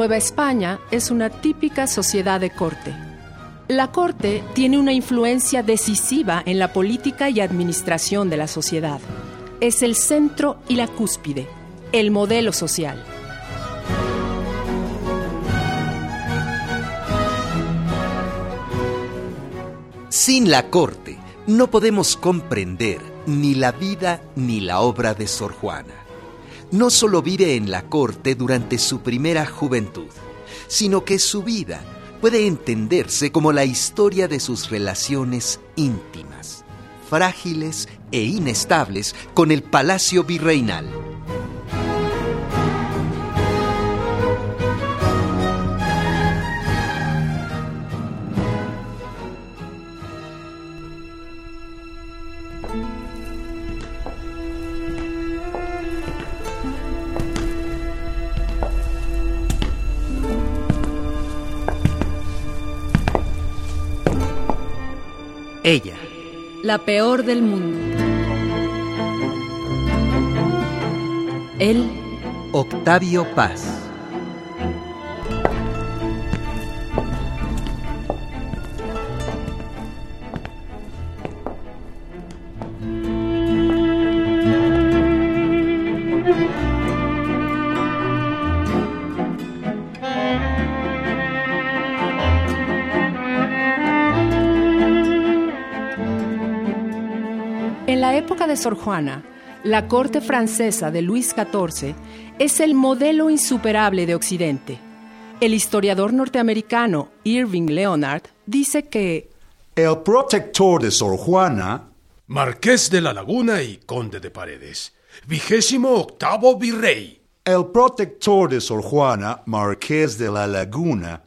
Nueva España es una típica sociedad de corte. La corte tiene una influencia decisiva en la política y administración de la sociedad. Es el centro y la cúspide, el modelo social. Sin la corte no podemos comprender ni la vida ni la obra de Sor Juana. No solo vive en la corte durante su primera juventud, sino que su vida puede entenderse como la historia de sus relaciones íntimas, frágiles e inestables con el palacio virreinal. Ella. La peor del mundo. Él. Octavio Paz. Sor Juana, la corte francesa de Luis XIV es el modelo insuperable de Occidente. El historiador norteamericano Irving Leonard dice que El protector de Sor Juana, Marqués de la Laguna y Conde de Paredes. Vigésimo octavo virrey. el protector de Sor Juana, Marqués de la Laguna,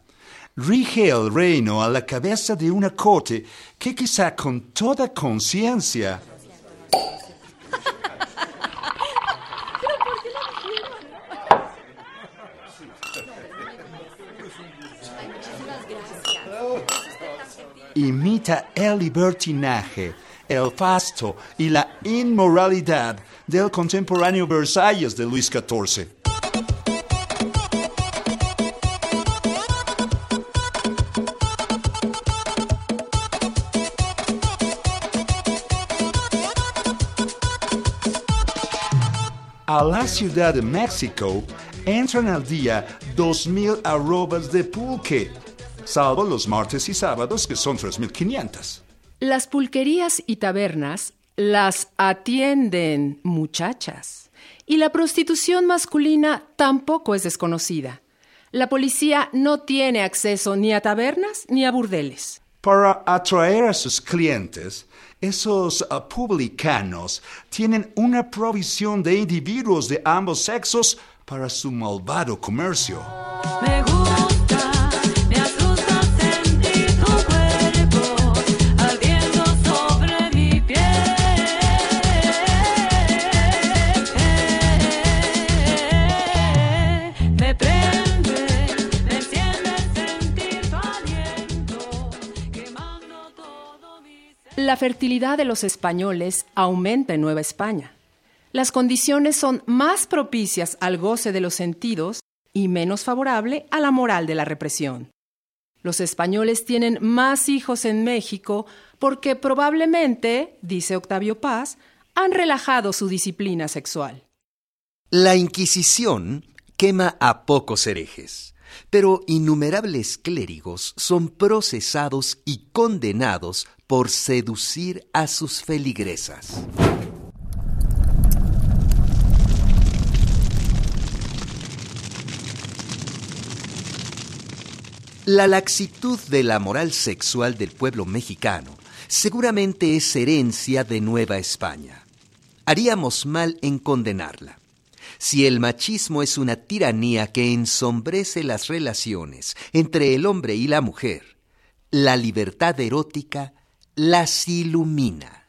rige el reino a la cabeza de una corte que quizá con toda conciencia imita el libertinaje, el fasto y la inmoralidad del contemporáneo Versalles de Luis XIV. A la Ciudad de México entran al día 2.000 arrobas de pulque, salvo los martes y sábados que son 3.500. las pulquerías y tabernas las atienden muchachas y la prostitución masculina tampoco es desconocida. La policía no tiene acceso ni a tabernas ni a burdeles. Para atraer a sus clientes, esos ah, publicanos tienen una provisión de individuos de ambos sexos para su malvado comercio. Me gusta, La fertilidad de los españoles aumenta en Nueva España. Las condiciones son más propicias al goce de los sentidos y menos favorable a la moral de la represión. Los españoles tienen más hijos en México porque probablemente, dice Octavio Paz, han relajado su disciplina sexual. La Inquisición quema a pocos herejes, pero innumerables clérigos son procesados y condenados por seducir a sus feligresas. La laxitud de la moral sexual del pueblo mexicano seguramente es herencia de Nueva España. Haríamos mal en condenarla. Si el machismo es una tiranía que ensombrece las relaciones entre el hombre y la mujer, la libertad erótica las ilumina.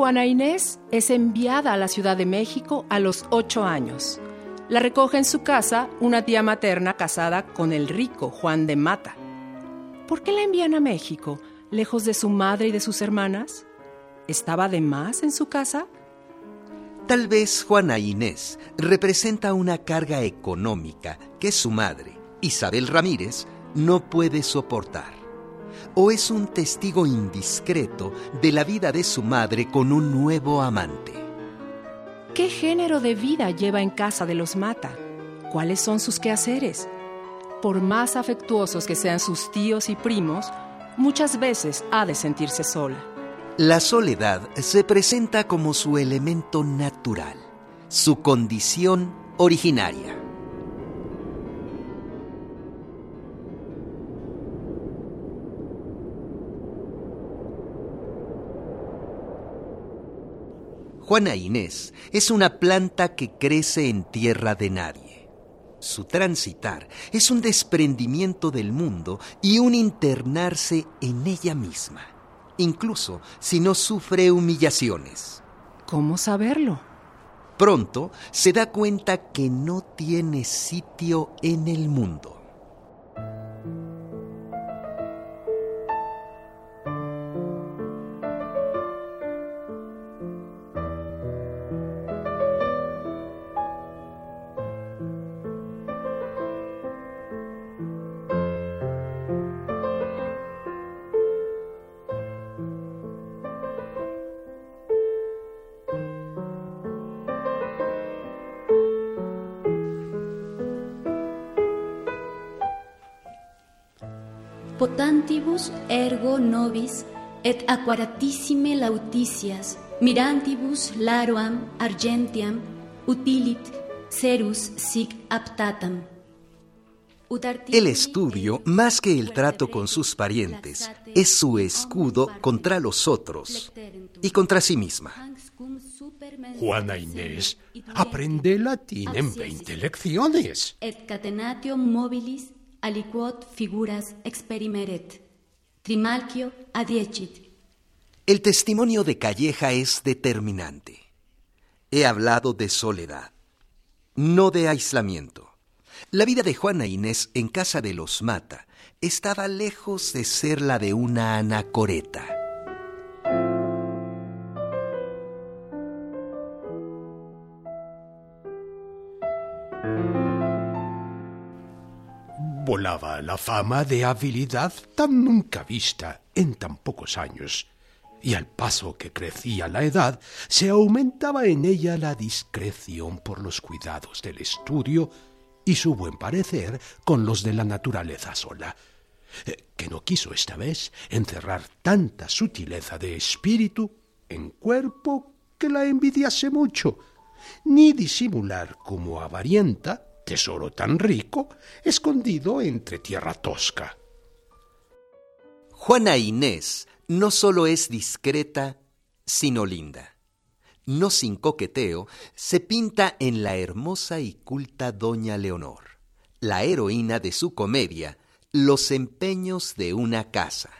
Juana Inés es enviada a la Ciudad de México a los ocho años. La recoge en su casa una tía materna casada con el rico Juan de Mata. ¿Por qué la envían a México, lejos de su madre y de sus hermanas? ¿Estaba de más en su casa? Tal vez Juana Inés representa una carga económica que su madre, Isabel Ramírez, no puede soportar. O es un testigo indiscreto de la vida de su madre con un nuevo amante. ¿Qué género de vida lleva en casa de los Mata? ¿Cuáles son sus quehaceres? Por más afectuosos que sean sus tíos y primos, muchas veces ha de sentirse sola. La soledad se presenta como su elemento natural, su condición originaria. Juana Inés es una planta que crece en tierra de nadie. Su transitar es un desprendimiento del mundo y un internarse en ella misma, incluso si no sufre humillaciones. ¿Cómo saberlo? Pronto se da cuenta que no tiene sitio en el mundo. Ergo nobis et aquaratissime lautitias mirantibus laroam argentiam utilit serus sic aptatam. El estudio, más que el trato con sus parientes, es su escudo contra los otros y contra sí misma. Juana Inés aprende latín en 20 lecciones. Et catenatio mobilis aliquot figuras experimeret. Trimalchio adiecit. El testimonio de Calleja es determinante. He hablado de soledad, no de aislamiento. La vida de Juana Inés en casa de los Mata estaba lejos de ser la de una anacoreta. Volaba la fama de habilidad tan nunca vista en tan pocos años, y al paso que crecía la edad, se aumentaba en ella la discreción por los cuidados del estudio y su buen parecer con los de la naturaleza sola, eh, que no quiso esta vez encerrar tanta sutileza de espíritu en cuerpo que la envidiase mucho, ni disimular como avarienta tesoro tan rico escondido entre tierra tosca. Juana Inés no solo es discreta, sino linda. No sin coqueteo, se pinta en la hermosa y culta Doña Leonor, la heroína de su comedia, Los empeños de una casa.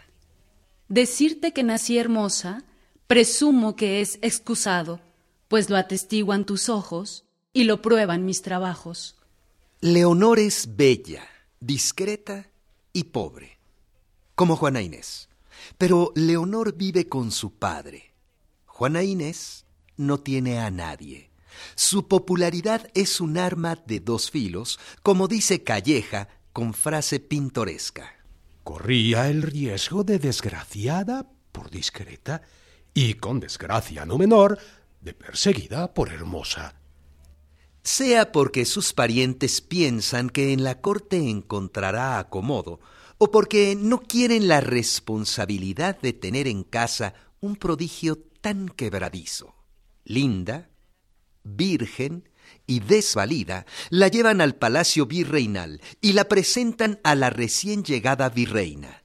Decirte que nací hermosa, presumo que es excusado, pues lo atestiguan tus ojos y lo prueban mis trabajos. Leonor es bella, discreta y pobre, como Juana Inés. Pero Leonor vive con su padre. Juana Inés no tiene a nadie. Su popularidad es un arma de dos filos, como dice Calleja con frase pintoresca. Corría el riesgo de desgraciada por discreta y con desgracia no menor de perseguida por hermosa. Sea porque sus parientes piensan que en la corte encontrará acomodo, o porque no quieren la responsabilidad de tener en casa un prodigio tan quebradizo. Linda, virgen y desvalida, la llevan al palacio virreinal y la presentan a la recién llegada virreina,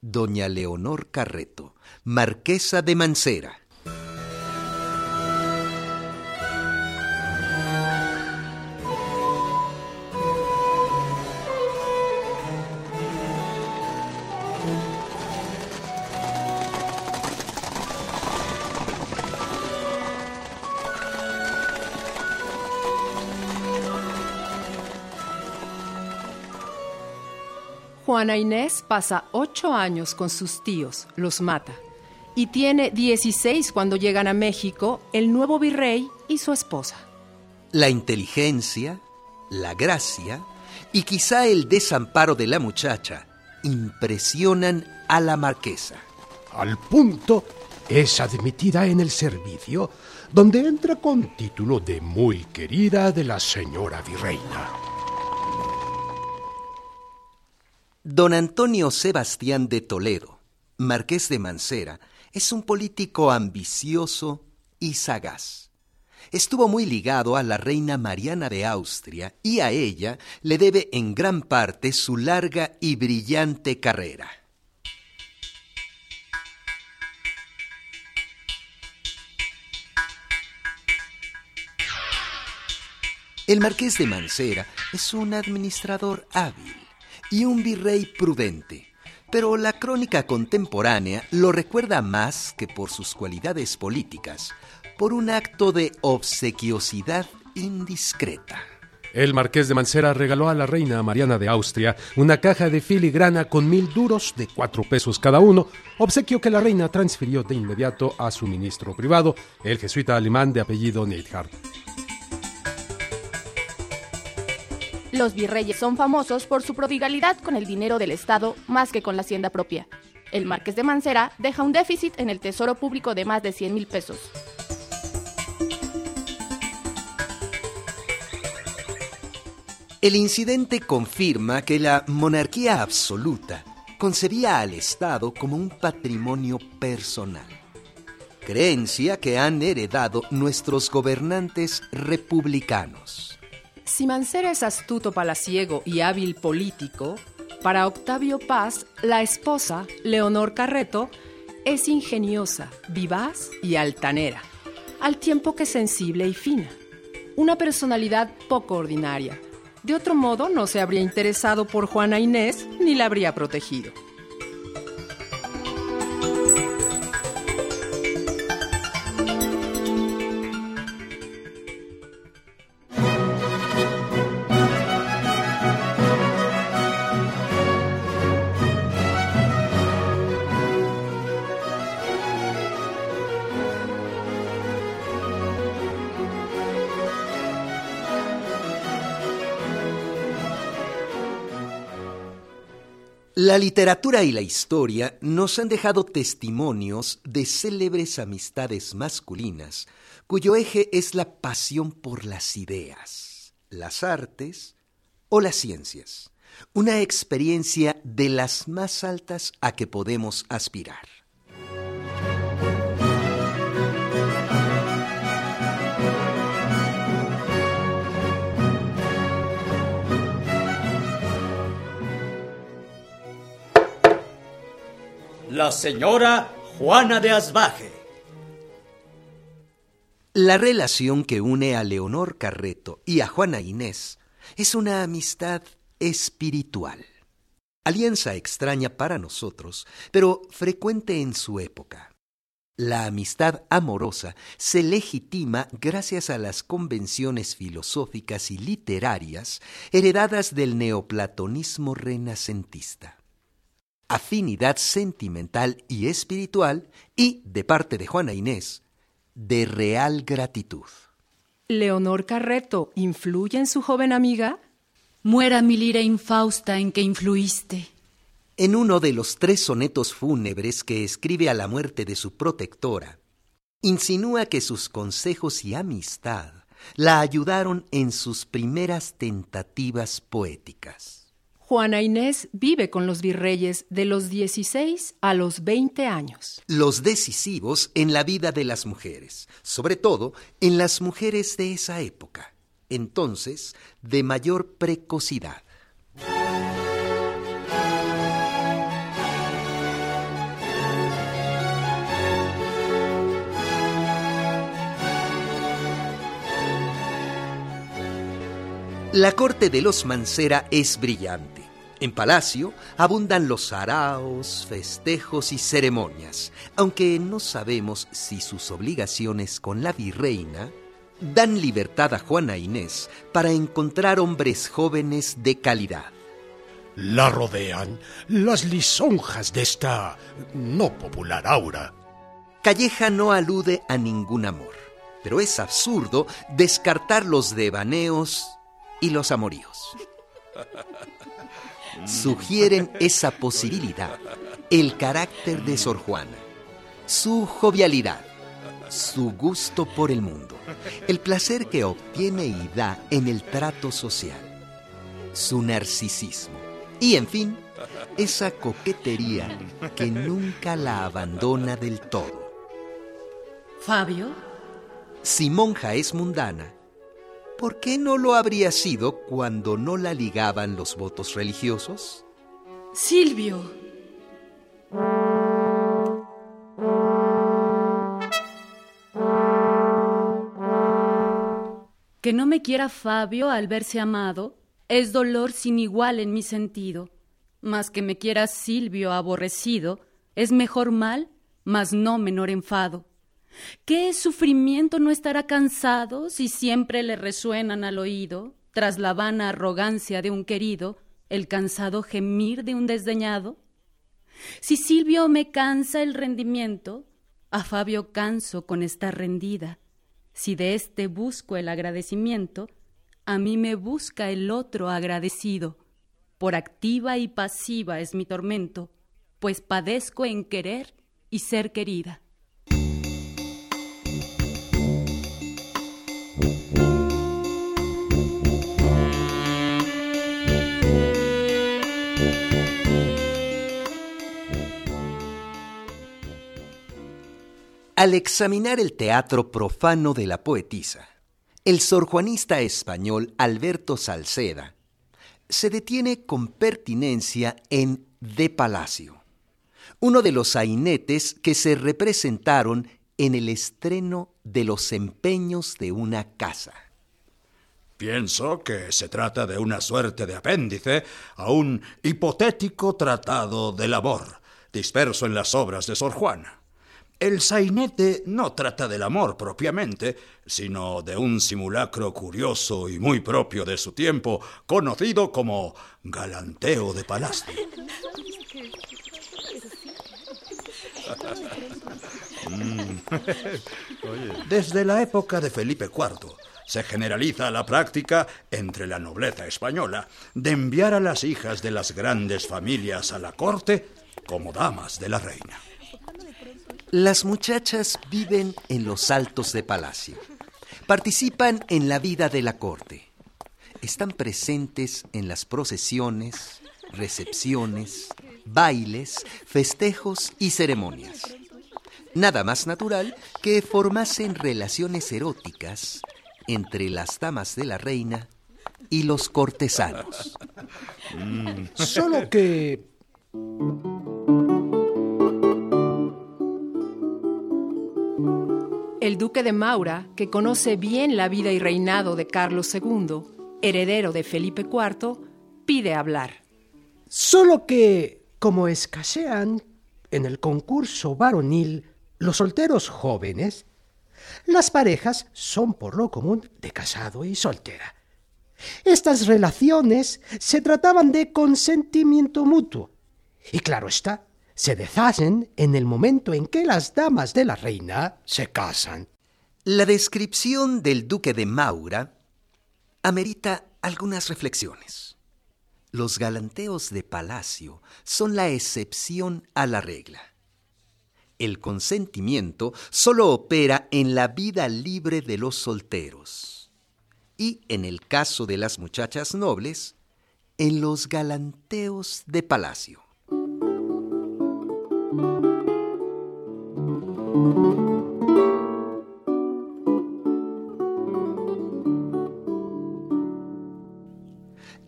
doña Leonor Carreto, marquesa de Mancera. Juana Inés pasa ocho años con sus tíos, los mata, y tiene 16 cuando llegan a México el nuevo virrey y su esposa. La inteligencia, la gracia y quizá el desamparo de la muchacha impresionan a la marquesa. Al punto es admitida en el servicio, donde entra con título de muy querida de la señora virreina. Don Antonio Sebastián de Toledo, marqués de Mancera, es un político ambicioso y sagaz. Estuvo muy ligado a la reina Mariana de Austria y a ella le debe en gran parte su larga y brillante carrera. El marqués de Mancera es un administrador hábil y un virrey prudente, pero la crónica contemporánea lo recuerda más que por sus cualidades políticas, por un acto de obsequiosidad indiscreta. El marqués de Mancera regaló a la reina Mariana de Austria una caja de filigrana con mil duros de cuatro pesos cada uno, obsequio que la reina transfirió de inmediato a su ministro privado, el jesuita alemán de apellido Neidhart. Los virreyes son famosos por su prodigalidad con el dinero del Estado más que con la hacienda propia. El marqués de Mancera deja un déficit en el tesoro público de más de 100 mil pesos. El incidente confirma que la monarquía absoluta concebía al Estado como un patrimonio personal, creencia que han heredado nuestros gobernantes republicanos. Si Mancera es astuto palaciego y hábil político, para Octavio Paz, la esposa, Leonor Carreto, es ingeniosa, vivaz y altanera, al tiempo que sensible y fina. Una personalidad poco ordinaria. De otro modo, no se habría interesado por Juana Inés ni la habría protegido. La literatura y la historia nos han dejado testimonios de célebres amistades masculinas cuyo eje es la pasión por las ideas, las artes o las ciencias, una experiencia de las más altas a que podemos aspirar. La señora Juana de Asbaje. La relación que une a Leonor Carreto y a Juana Inés es una amistad espiritual. Alianza extraña para nosotros, pero frecuente en su época. La amistad amorosa se legitima gracias a las convenciones filosóficas y literarias heredadas del neoplatonismo renacentista. Afinidad sentimental y espiritual y, de parte de Juana Inés, de real gratitud. ¿Leonor Carreto influye en su joven amiga? Muera mi lira infausta en que influiste. En uno de los tres sonetos fúnebres que escribe a la muerte de su protectora, insinúa que sus consejos y amistad la ayudaron en sus primeras tentativas poéticas. Juana Inés vive con los virreyes de los 16 a los 20 años. Los decisivos en la vida de las mujeres, sobre todo en las mujeres de esa época, entonces de mayor precocidad. La corte de los Mancera es brillante. En palacio abundan los araos, festejos y ceremonias, aunque no sabemos si sus obligaciones con la virreina dan libertad a Juana Inés para encontrar hombres jóvenes de calidad. La rodean las lisonjas de esta no popular aura. Calleja no alude a ningún amor, pero es absurdo descartar los devaneos y los amoríos. Sugieren esa posibilidad el carácter de Sor Juana, su jovialidad, su gusto por el mundo, el placer que obtiene y da en el trato social, su narcisismo y, en fin, esa coquetería que nunca la abandona del todo. Fabio, Si monja es mundana, ¿por qué no lo habría sido cuando no la ligaban los votos religiosos? Silvio. Que no me quiera Fabio al verse amado es dolor sin igual en mi sentido, mas que me quiera Silvio aborrecido es mejor mal, mas no menor enfado. ¿Qué sufrimiento no estará cansado si siempre le resuenan al oído, tras la vana arrogancia de un querido, el cansado gemir de un desdeñado? Si Silvio me cansa el rendimiento, a Fabio canso con estar rendida. Si de éste busco el agradecimiento, a mí me busca el otro agradecido. Por activa y pasiva es mi tormento, pues padezco en querer y ser querida. Al examinar el teatro profano de la poetisa, el sorjuanista español Alberto Salceda se detiene con pertinencia en De Palacio, uno de los sainetes que se representaron en el estreno de Los empeños de una casa. Pienso que se trata de una suerte de apéndice a un hipotético tratado del amor, disperso en las obras de Sor Juana. El sainete no trata del amor propiamente, sino de un simulacro curioso y muy propio de su tiempo, conocido como galanteo de palacio. Desde la época de Felipe IV se generaliza la práctica entre la nobleza española de enviar a las hijas de las grandes familias a la corte como damas de la reina. Las muchachas viven en los altos de palacio. Participan en la vida de la corte. Están presentes en las procesiones, recepciones, bailes, festejos y ceremonias. Nada más natural que formasen relaciones eróticas entre las damas de la reina y los cortesanos. Solo que El duque de Maura, que conoce bien la vida y reinado de Carlos II, heredero de Felipe IV, pide hablar. Solo que, como escasean en el concurso varonil los solteros jóvenes, las parejas son por lo común de casado y soltera. Estas relaciones se trataban de consentimiento mutuo. Y claro está, se deshacen en el momento en que las damas de la reina se casan. La descripción del duque de Maura amerita algunas reflexiones. Los galanteos de palacio son la excepción a la regla. El consentimiento solo opera en la vida libre de los solteros y, en el caso de las muchachas nobles, en los galanteos de palacio.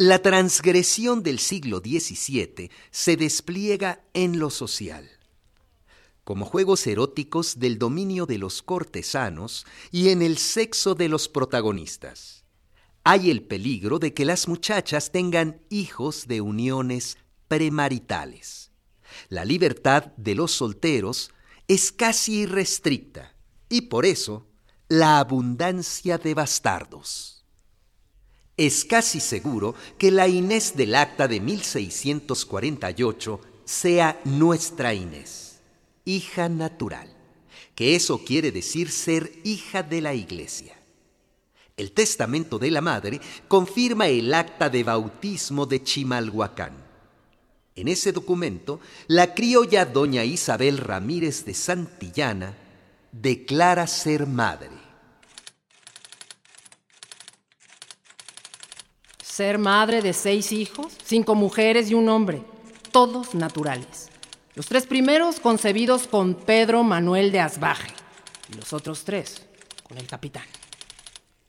La transgresión del siglo XVII se despliega en lo social, como juegos eróticos del dominio de los cortesanos y en el sexo de los protagonistas. Hay el peligro de que las muchachas tengan hijos de uniones premaritales. La libertad de los solteros es casi irrestricta y por eso la abundancia de bastardos. Es casi seguro que la Inés del acta de 1648 sea nuestra Inés, hija natural, que eso quiere decir ser hija de la Iglesia. El testamento de la madre confirma el acta de bautismo de Chimalhuacán. En ese documento, la criolla doña Isabel Ramírez de Santillana declara ser madre. Ser madre de seis hijos, cinco mujeres y un hombre, todos naturales. Los tres primeros concebidos con Pedro Manuel de Asbaje y los otros tres con el capitán.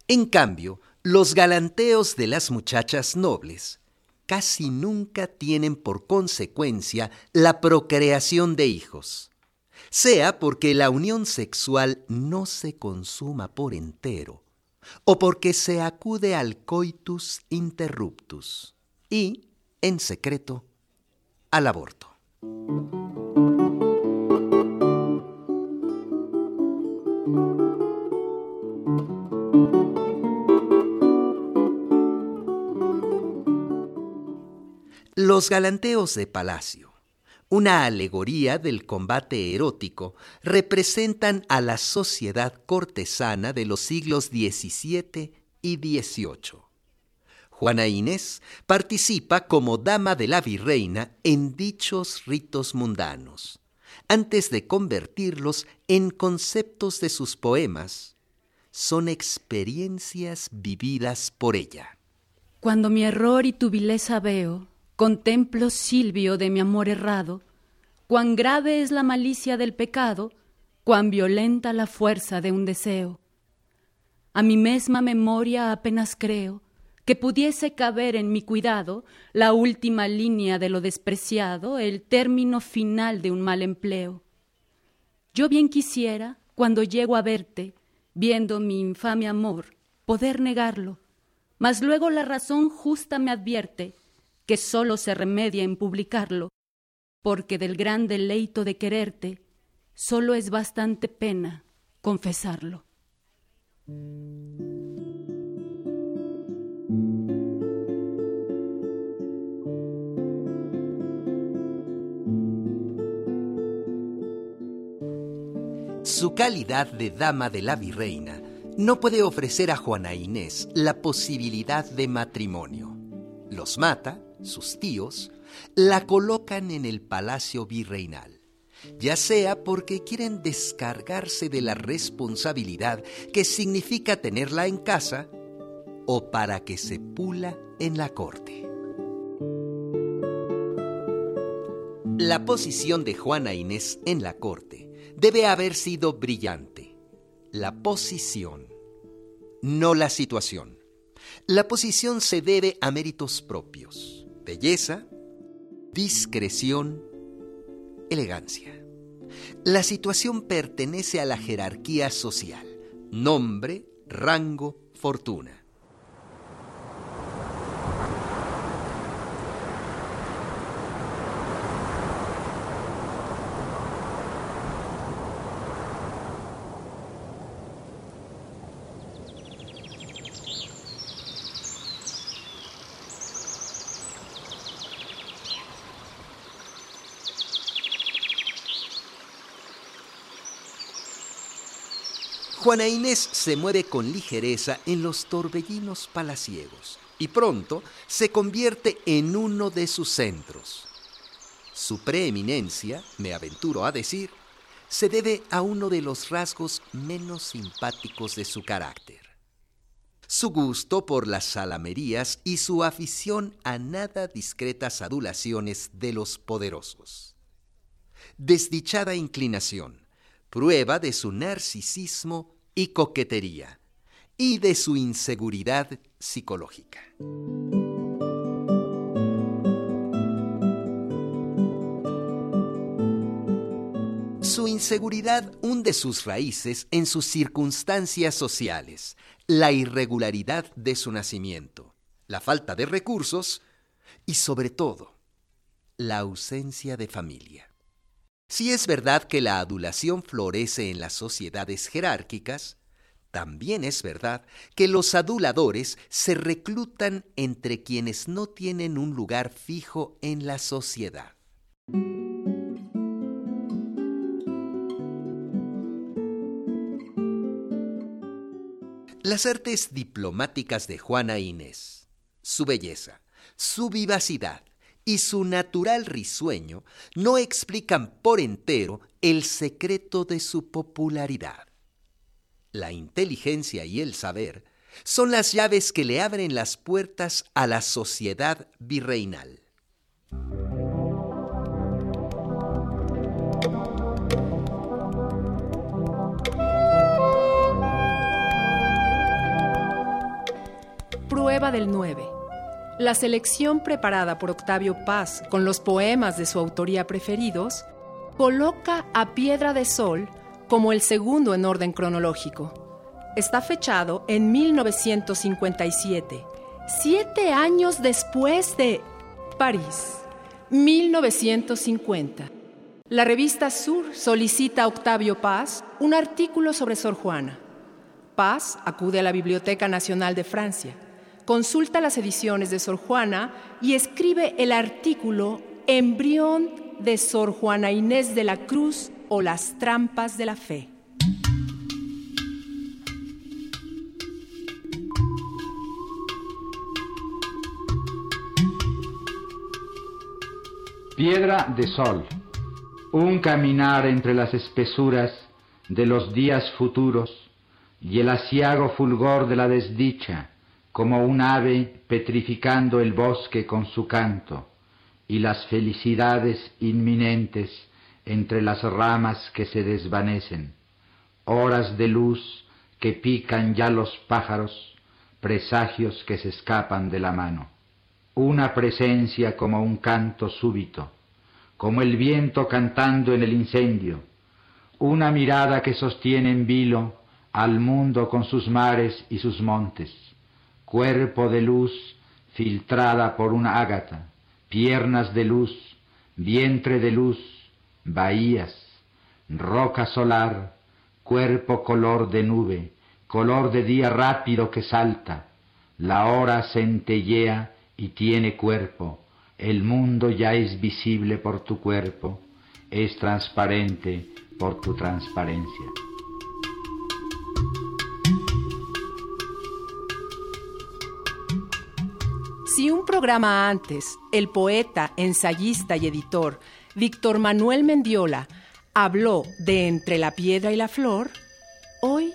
En cambio, los galanteos de las muchachas nobles casi nunca tienen por consecuencia la procreación de hijos, sea porque la unión sexual no se consuma por entero, o porque se acude al coitus interruptus y, en secreto, al aborto. Los galanteos de palacio, una alegoría del combate erótico, representan a la sociedad cortesana de los siglos XVII y XVIII. Juana Inés participa como dama de la virreina en dichos ritos mundanos, antes de convertirlos en conceptos de sus poemas. Son experiencias vividas por ella. Cuando mi error y tu vileza veo, contemplo, Silvio, de mi amor errado, cuán grave es la malicia del pecado, cuán violenta la fuerza de un deseo. A mi mesma memoria apenas creo que pudiese caber en mi cuidado la última línea de lo despreciado, el término final de un mal empleo. Yo bien quisiera, cuando llego a verte, viendo mi infame amor, poder negarlo, mas luego la razón justa me advierte que sólo se remedia en publicarlo, porque del gran deleito de quererte sólo es bastante pena confesarlo. Su calidad de dama de la virreina no puede ofrecer a Juana Inés la posibilidad de matrimonio. Los mata, sus tíos, la colocan en el palacio virreinal, ya sea porque quieren descargarse de la responsabilidad que significa tenerla en casa o para que se pula en la corte. La posición de Juana Inés en la corte debe haber sido brillante. La posición, no la situación. La posición se debe a méritos propios, belleza, discreción, elegancia. La situación pertenece a la jerarquía social, nombre, rango, fortuna. Juana Inés se mueve con ligereza en los torbellinos palaciegos y pronto se convierte en uno de sus centros. Su preeminencia, me aventuro a decir, se debe a uno de los rasgos menos simpáticos de su carácter. Su gusto por las salamerías y su afición a nada discretas adulaciones de los poderosos. Desdichada inclinación, prueba de su narcisismo y coquetería, y de su inseguridad psicológica. Su inseguridad hunde sus raíces en sus circunstancias sociales, la irregularidad de su nacimiento, la falta de recursos y sobre todo, la ausencia de familia. Si es verdad que la adulación florece en las sociedades jerárquicas, También es verdad que los aduladores se reclutan entre quienes no tienen un lugar fijo en la sociedad. Las artes diplomáticas de Juana Inés, su belleza, su vivacidad y su natural risueño no explican por entero el secreto de su popularidad. La inteligencia y el saber son las llaves que le abren las puertas a la sociedad virreinal. Prueba del 9. La selección preparada por Octavio Paz con los poemas de su autoría preferidos coloca a Piedra de Sol como el segundo en orden cronológico. Está fechado en 1957, siete años después de París, 1950. La revista Sur solicita a Octavio Paz un artículo sobre Sor Juana. Paz acude a la Biblioteca Nacional de Francia, consulta las ediciones de Sor Juana y escribe el artículo Embrión de Sor Juana Inés de la Cruz o las trampas de la fe. Piedra de sol, un caminar entre las espesuras de los días futuros y el asiago fulgor de la desdicha, como un ave petrificando el bosque con su canto, y las felicidades inminentes entre las ramas que se desvanecen, horas de luz que pican ya los pájaros, presagios que se escapan de la mano. Una presencia como un canto súbito, como el viento cantando en el incendio, una mirada que sostiene en vilo al mundo con sus mares y sus montes, cuerpo de luz filtrada por una ágata, piernas de luz, vientre de luz, bahías, roca solar, cuerpo color de nube, color de día rápido que salta, la hora centellea y tiene cuerpo, el mundo ya es visible por tu cuerpo, es transparente por tu transparencia. Si un programa antes, el poeta, ensayista y editor Víctor Manuel Mendiola habló de Entre la piedra y la flor, hoy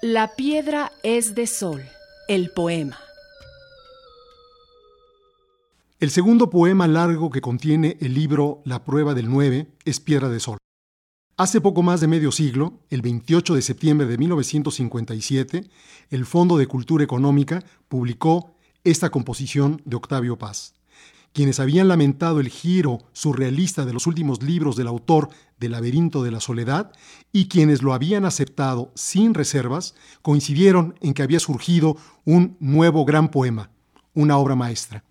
La piedra es de sol, el poema. El segundo poema largo que contiene el libro La prueba del 9 es Piedra de Sol. Hace poco más de medio siglo, el 28 de septiembre de 1957, el Fondo de Cultura Económica publicó esta composición de Octavio Paz. Quienes habían lamentado el giro surrealista de los últimos libros del autor del Laberinto de la Soledad y quienes lo habían aceptado sin reservas, coincidieron en que había surgido un nuevo gran poema, una obra maestra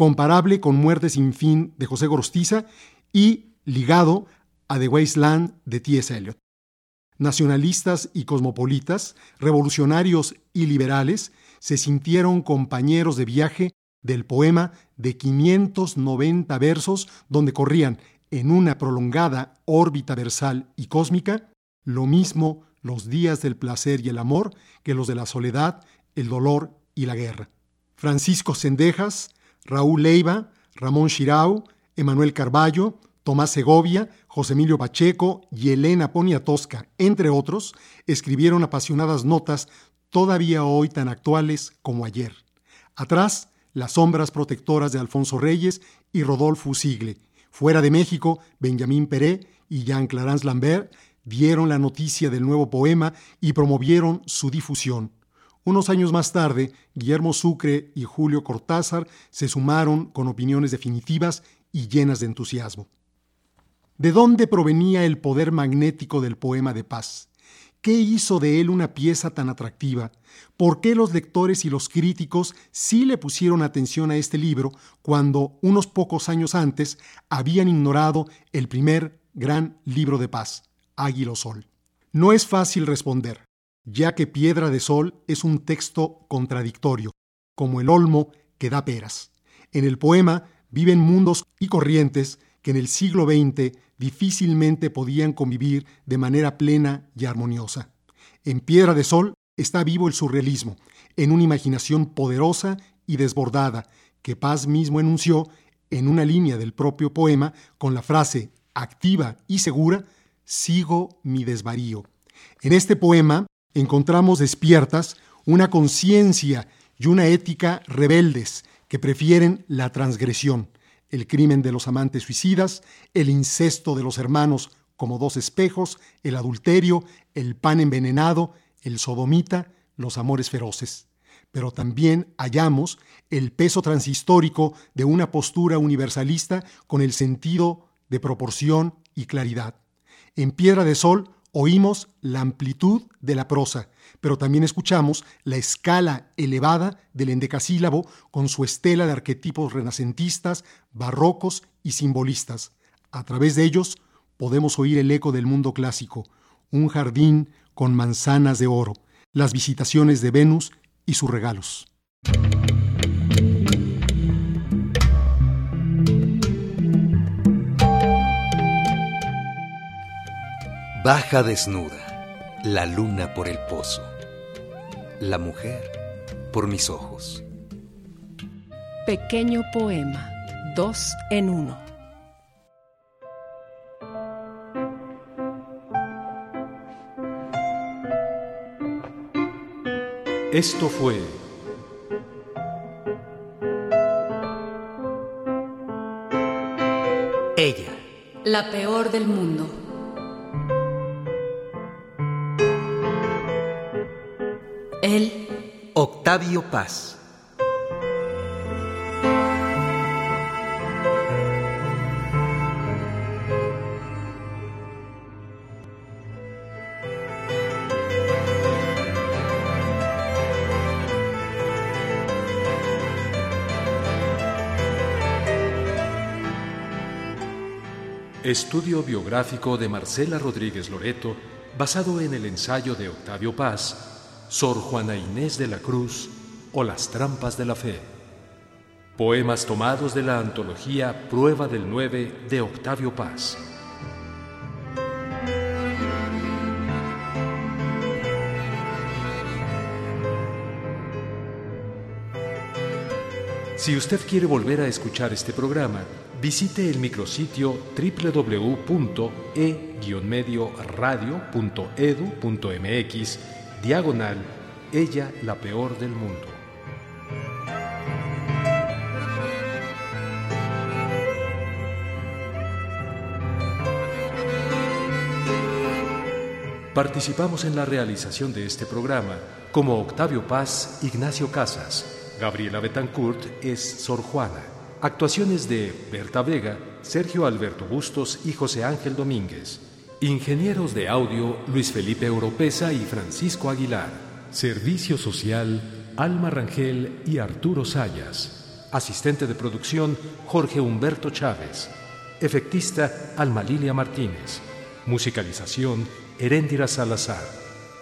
comparable con Muerte sin fin de José Gorostiza y ligado a The Wasteland de T.S. Eliot. Nacionalistas y cosmopolitas, revolucionarios y liberales se sintieron compañeros de viaje del poema de 590 versos donde corrían en una prolongada órbita versal y cósmica lo mismo los días del placer y el amor que los de la soledad, el dolor y la guerra. Francisco Sendejas, Raúl Leiva, Ramón Shirau, Emanuel Carballo, Tomás Segovia, José Emilio Pacheco y Elena Poniatowska, entre otros, escribieron apasionadas notas todavía hoy tan actuales como ayer. Atrás, las sombras protectoras de Alfonso Reyes y Rodolfo Sigle. Fuera de México, Benjamín Peré y Jean Clarence Lambert dieron la noticia del nuevo poema y promovieron su difusión. Unos años más tarde, Guillermo Sucre y Julio Cortázar se sumaron con opiniones definitivas y llenas de entusiasmo. ¿De dónde provenía el poder magnético del poema de paz? ¿Qué hizo de él una pieza tan atractiva? ¿Por qué los lectores y los críticos sí le pusieron atención a este libro cuando, unos pocos años antes, habían ignorado el primer gran libro de paz, Águilo Sol? No es fácil responder ya que Piedra de Sol es un texto contradictorio, como el olmo que da peras. En el poema viven mundos y corrientes que en el siglo XX difícilmente podían convivir de manera plena y armoniosa. En Piedra de Sol está vivo el surrealismo, en una imaginación poderosa y desbordada, que Paz mismo enunció en una línea del propio poema con la frase activa y segura, sigo mi desvarío. En este poema encontramos despiertas una conciencia y una ética rebeldes que prefieren la transgresión, el crimen de los amantes suicidas, el incesto de los hermanos como dos espejos, el adulterio, el pan envenenado, el sodomita, los amores feroces. Pero también hallamos el peso transhistórico de una postura universalista con el sentido de proporción y claridad. En Piedra de Sol oímos la amplitud de la prosa, pero también escuchamos la escala elevada del endecasílabo con su estela de arquetipos renacentistas, barrocos y simbolistas. A través de ellos podemos oír el eco del mundo clásico, un jardín con manzanas de oro, las visitaciones de Venus y sus regalos. Baja desnuda, la luna por el pozo, la mujer por mis ojos. Pequeño poema, dos en uno. Esto fue Ella. La peor del mundo. Él. Octavio Paz. Estudio biográfico de Marcela Rodríguez Loreto, basado en el ensayo de Octavio Paz, Sor Juana Inés de la Cruz o Las Trampas de la Fe. Poemas tomados de la antología Prueba del 9 de Octavio Paz. Si usted quiere volver a escuchar este programa, visite el micrositio www.e-medioradio.edu.mx diagonal Ella la peor del mundo. Participamos en la realización de este programa como Octavio Paz, Ignacio Casas, Gabriela Betancourt es Sor Juana. Actuaciones de Berta Vega, Sergio Alberto Bustos y José Ángel Domínguez. Ingenieros de audio Luis Felipe Europeza y Francisco Aguilar. Servicio social Alma Rangel y Arturo Sayas. Asistente de producción Jorge Humberto Chávez. Efectista Alma Lilia Martínez. Musicalización Heréndira Salazar.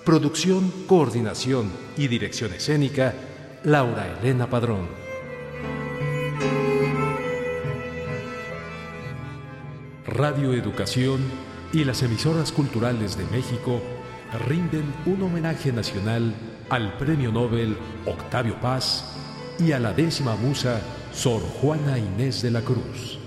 Producción, coordinación y dirección escénica Laura Elena Padrón. Radio Educación y las emisoras culturales de México rinden un homenaje nacional al Premio Nobel Octavio Paz y a la décima musa Sor Juana Inés de la Cruz.